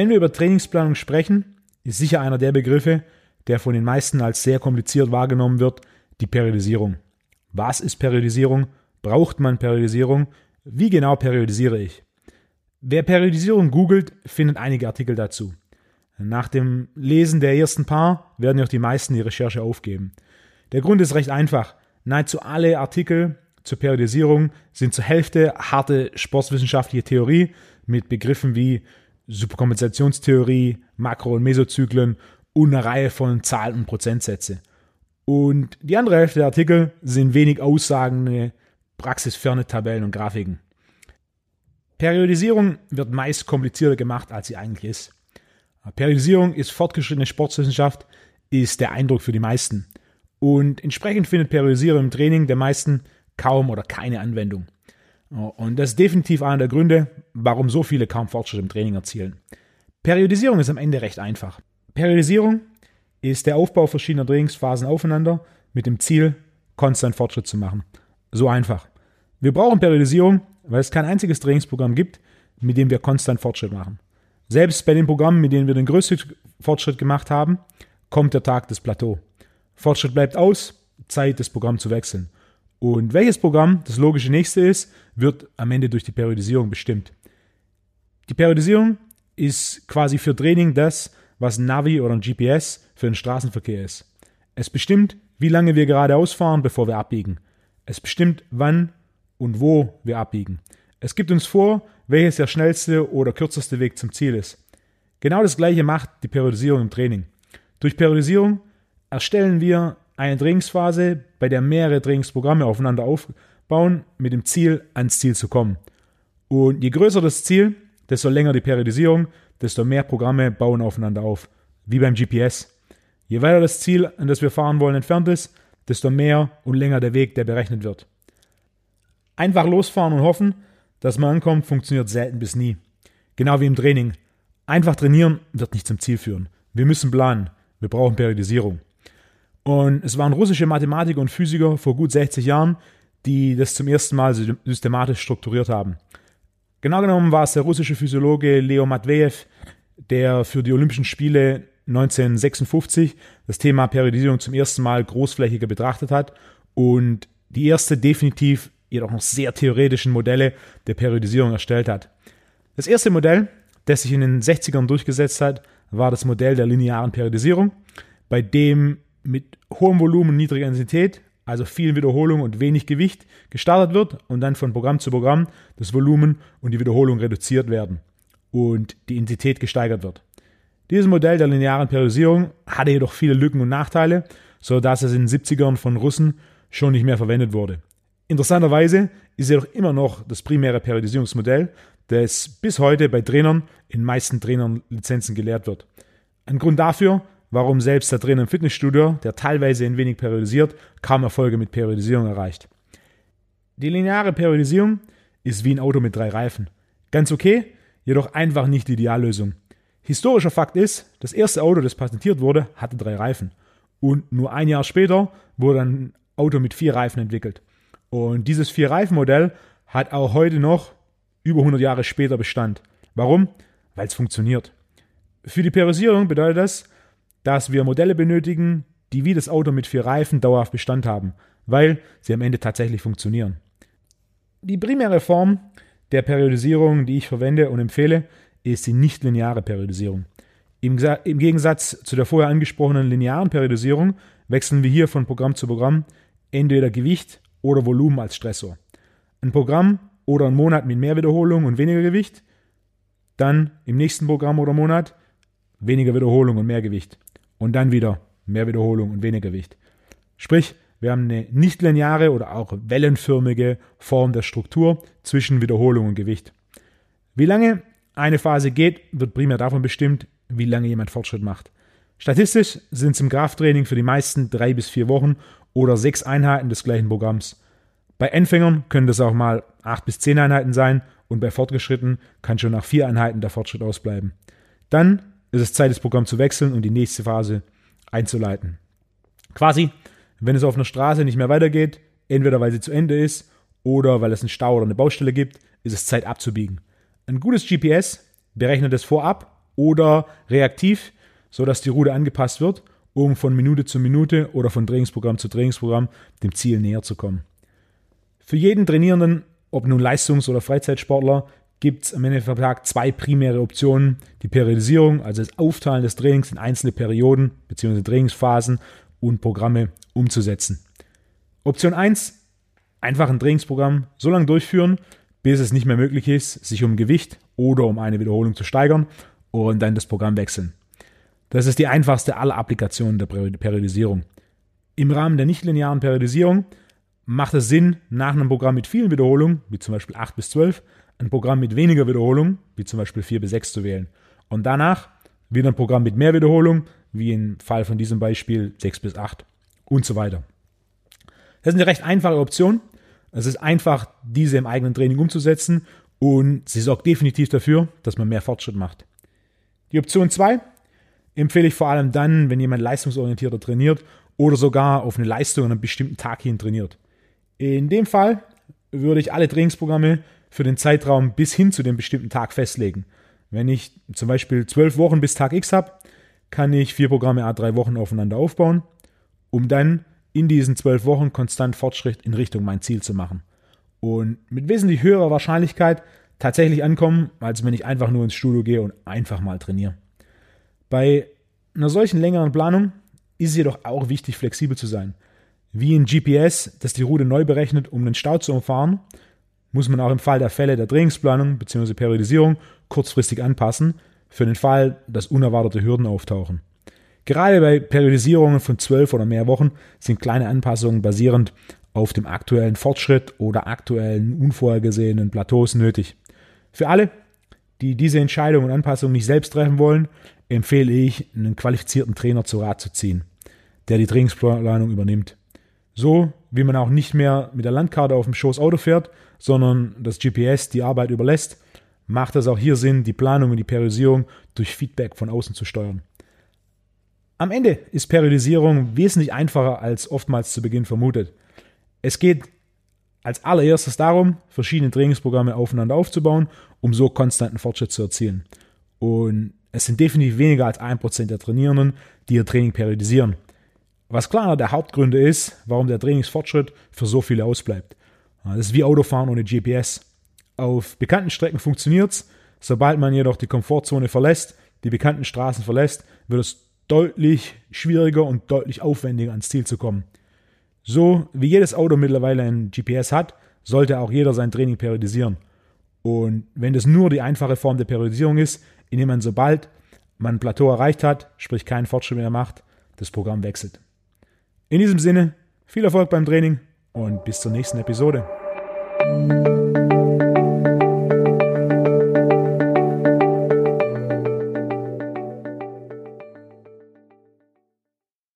Wenn wir über Trainingsplanung sprechen, ist sicher einer der Begriffe, der von den meisten als sehr kompliziert wahrgenommen wird, die Periodisierung. Was ist Periodisierung? Braucht man Periodisierung? Wie genau periodisiere ich? Wer Periodisierung googelt, findet einige Artikel dazu. Nach dem Lesen der ersten paar werden auch die meisten die Recherche aufgeben. Der Grund ist recht einfach. Nahezu alle Artikel zur Periodisierung sind zur Hälfte harte sportswissenschaftliche Theorie mit Begriffen wie Superkompensationstheorie, Makro- und Mesozyklen und eine Reihe von Zahlen und Prozentsätze. Und die andere Hälfte der Artikel sind wenig aussagende, praxisferne Tabellen und Grafiken. Periodisierung wird meist komplizierter gemacht, als sie eigentlich ist. Periodisierung ist fortgeschrittene Sportwissenschaft, ist der Eindruck für die meisten. Und entsprechend findet Periodisierung im Training der meisten kaum oder keine Anwendung. Und das ist definitiv einer der Gründe, warum so viele kaum Fortschritt im Training erzielen. Periodisierung ist am Ende recht einfach. Periodisierung ist der Aufbau verschiedener Trainingsphasen aufeinander mit dem Ziel, konstant Fortschritt zu machen. So einfach. Wir brauchen Periodisierung, weil es kein einziges Trainingsprogramm gibt, mit dem wir konstant Fortschritt machen. Selbst bei den Programmen, mit denen wir den größten Fortschritt gemacht haben, kommt der Tag des Plateau. Fortschritt bleibt aus, Zeit, das Programm zu wechseln. Und welches Programm das logische nächste ist, wird am Ende durch die Periodisierung bestimmt. Die Periodisierung ist quasi für Training das, was ein Navi oder ein GPS für den Straßenverkehr ist. Es bestimmt, wie lange wir geradeaus fahren, bevor wir abbiegen. Es bestimmt, wann und wo wir abbiegen. Es gibt uns vor, welches der schnellste oder kürzeste Weg zum Ziel ist. Genau das gleiche macht die Periodisierung im Training. Durch Periodisierung erstellen wir eine Trainingsphase, bei der mehrere Trainingsprogramme aufeinander aufbauen, mit dem Ziel, ans Ziel zu kommen. Und je größer das Ziel, desto länger die Periodisierung, desto mehr Programme bauen aufeinander auf. Wie beim GPS. Je weiter das Ziel, an das wir fahren wollen, entfernt ist, desto mehr und länger der Weg, der berechnet wird. Einfach losfahren und hoffen, dass man ankommt, funktioniert selten bis nie. Genau wie im Training. Einfach trainieren wird nicht zum Ziel führen. Wir müssen planen. Wir brauchen Periodisierung. Und es waren russische Mathematiker und Physiker vor gut 60 Jahren, die das zum ersten Mal systematisch strukturiert haben. Genau genommen war es der russische Physiologe Leo Matvejev, der für die Olympischen Spiele 1956 das Thema Periodisierung zum ersten Mal großflächiger betrachtet hat und die erste definitiv jedoch noch sehr theoretischen Modelle der Periodisierung erstellt hat. Das erste Modell, das sich in den 60ern durchgesetzt hat, war das Modell der linearen Periodisierung, bei dem mit hohem Volumen und niedriger Intensität, also vielen Wiederholungen und wenig Gewicht, gestartet wird und dann von Programm zu Programm das Volumen und die Wiederholung reduziert werden und die Intensität gesteigert wird. Dieses Modell der linearen Periodisierung hatte jedoch viele Lücken und Nachteile, sodass es in den 70ern von Russen schon nicht mehr verwendet wurde. Interessanterweise ist jedoch immer noch das primäre Periodisierungsmodell, das bis heute bei Trainern in meisten Trainerlizenzen gelehrt wird. Ein Grund dafür warum selbst der Trainer im Fitnessstudio, der teilweise ein wenig periodisiert, kaum Erfolge mit Periodisierung erreicht. Die lineare Periodisierung ist wie ein Auto mit drei Reifen. Ganz okay, jedoch einfach nicht die Ideallösung. Historischer Fakt ist, das erste Auto, das patentiert wurde, hatte drei Reifen. Und nur ein Jahr später wurde ein Auto mit vier Reifen entwickelt. Und dieses Vier-Reifen-Modell hat auch heute noch über 100 Jahre später Bestand. Warum? Weil es funktioniert. Für die Periodisierung bedeutet das, dass wir Modelle benötigen, die wie das Auto mit vier Reifen dauerhaft Bestand haben, weil sie am Ende tatsächlich funktionieren. Die primäre Form der Periodisierung, die ich verwende und empfehle, ist die nichtlineare Periodisierung. Im, Im, Gegensatz zu der vorher angesprochenen linearen Periodisierung wechseln wir hier von Programm zu Programm entweder Gewicht oder Volumen als Stressor. Ein Programm oder ein Monat mit mehr Wiederholung und weniger Gewicht, dann im nächsten Programm oder Monat weniger Wiederholung und mehr Gewicht und dann wieder mehr Wiederholung und weniger Gewicht. Sprich, wir haben eine nicht-lineare oder auch wellenförmige Form der Struktur zwischen Wiederholung und Gewicht. Wie lange eine Phase geht, wird primär davon bestimmt, wie lange jemand Fortschritt macht. Statistisch sind es im Krafttraining für die meisten drei bis vier Wochen oder sechs Einheiten des gleichen Programms. Bei Anfängern können das auch mal acht bis zehn Einheiten sein und bei Fortgeschritten kann schon nach vier Einheiten der Fortschritt ausbleiben. Dann ist es Zeit, das Programm zu wechseln und die nächste Phase einzuleiten. Quasi, wenn es auf einer Straße nicht mehr weitergeht, entweder weil sie zu Ende ist oder weil es einen Stau oder eine Baustelle gibt, ist es Zeit abzubiegen. Ein gutes GPS berechnet es vorab oder reaktiv, sodass die Route angepasst wird, um von Minute zu Minute oder von Trainingsprogramm zu Trainingsprogramm dem Ziel näher zu kommen. Für jeden Trainierenden, ob nun Leistungs- oder Freizeitsportler, gibt es am Ende vom Tag zwei primäre Optionen. Die Periodisierung, also das Aufteilen des Trainings in einzelne Perioden bzw. Trainingsphasen und Programme umzusetzen. Option 1, einfach ein Trainingsprogramm so lange durchführen, bis es nicht mehr möglich ist, sich um Gewicht oder um eine Wiederholung zu steigern und dann das Programm wechseln. Das ist die einfachste aller Applikationen der Periodisierung. Im Rahmen der nichtlinearen Periodisierung macht es Sinn, nach einem Programm mit vielen Wiederholungen, wie zum Beispiel 8 bis 12, ein Programm mit weniger Wiederholungen, wie zum Beispiel 4 bis 6 zu wählen. Und danach wieder ein Programm mit mehr Wiederholungen, wie im Fall von diesem Beispiel 6 bis 8 und so weiter. Das ist eine recht einfache Option. Es ist einfach, diese im eigenen Training umzusetzen und sie sorgt definitiv dafür, dass man mehr Fortschritt macht. Die Option 2 empfehle ich vor allem dann, wenn jemand leistungsorientierter trainiert oder sogar auf eine Leistung an einem bestimmten Tag hin trainiert. In dem Fall würde ich alle Trainingsprogramme für den Zeitraum bis hin zu dem bestimmten Tag festlegen. Wenn ich zum Beispiel zwölf Wochen bis Tag X habe, kann ich vier Programme a drei Wochen aufeinander aufbauen, um dann in diesen zwölf Wochen konstant Fortschritt in Richtung mein Ziel zu machen. Und mit wesentlich höherer Wahrscheinlichkeit tatsächlich ankommen, als wenn ich einfach nur ins Studio gehe und einfach mal trainiere. Bei einer solchen längeren Planung ist es jedoch auch wichtig, flexibel zu sein. Wie ein GPS, das die Route neu berechnet, um den Stau zu umfahren, muss man auch im Fall der Fälle der Trainingsplanung bzw. Periodisierung kurzfristig anpassen, für den Fall, dass unerwartete Hürden auftauchen. Gerade bei Periodisierungen von zwölf oder mehr Wochen sind kleine Anpassungen basierend auf dem aktuellen Fortschritt oder aktuellen unvorhergesehenen Plateaus nötig. Für alle, die diese Entscheidung und Anpassung nicht selbst treffen wollen, empfehle ich, einen qualifizierten Trainer zu Rat zu ziehen, der die Trainingsplanung übernimmt. So wie man auch nicht mehr mit der Landkarte auf dem Schoß Auto fährt, sondern das GPS die Arbeit überlässt, macht es auch hier Sinn, die Planung und die Periodisierung durch Feedback von außen zu steuern. Am Ende ist Periodisierung wesentlich einfacher als oftmals zu Beginn vermutet. Es geht als allererstes darum, verschiedene Trainingsprogramme aufeinander aufzubauen, um so konstanten Fortschritt zu erzielen. Und es sind definitiv weniger als ein Prozent der Trainierenden, die ihr Training periodisieren. Was klar einer der Hauptgründe ist, warum der Trainingsfortschritt für so viele ausbleibt. Das ist wie Autofahren ohne GPS. Auf bekannten Strecken funktioniert es, sobald man jedoch die Komfortzone verlässt, die bekannten Straßen verlässt, wird es deutlich schwieriger und deutlich aufwendiger ans Ziel zu kommen. So wie jedes Auto mittlerweile ein GPS hat, sollte auch jeder sein Training periodisieren. Und wenn das nur die einfache Form der Periodisierung ist, indem man sobald man ein Plateau erreicht hat, sprich keinen Fortschritt mehr macht, das Programm wechselt. In diesem Sinne, viel Erfolg beim Training und bis zur nächsten Episode.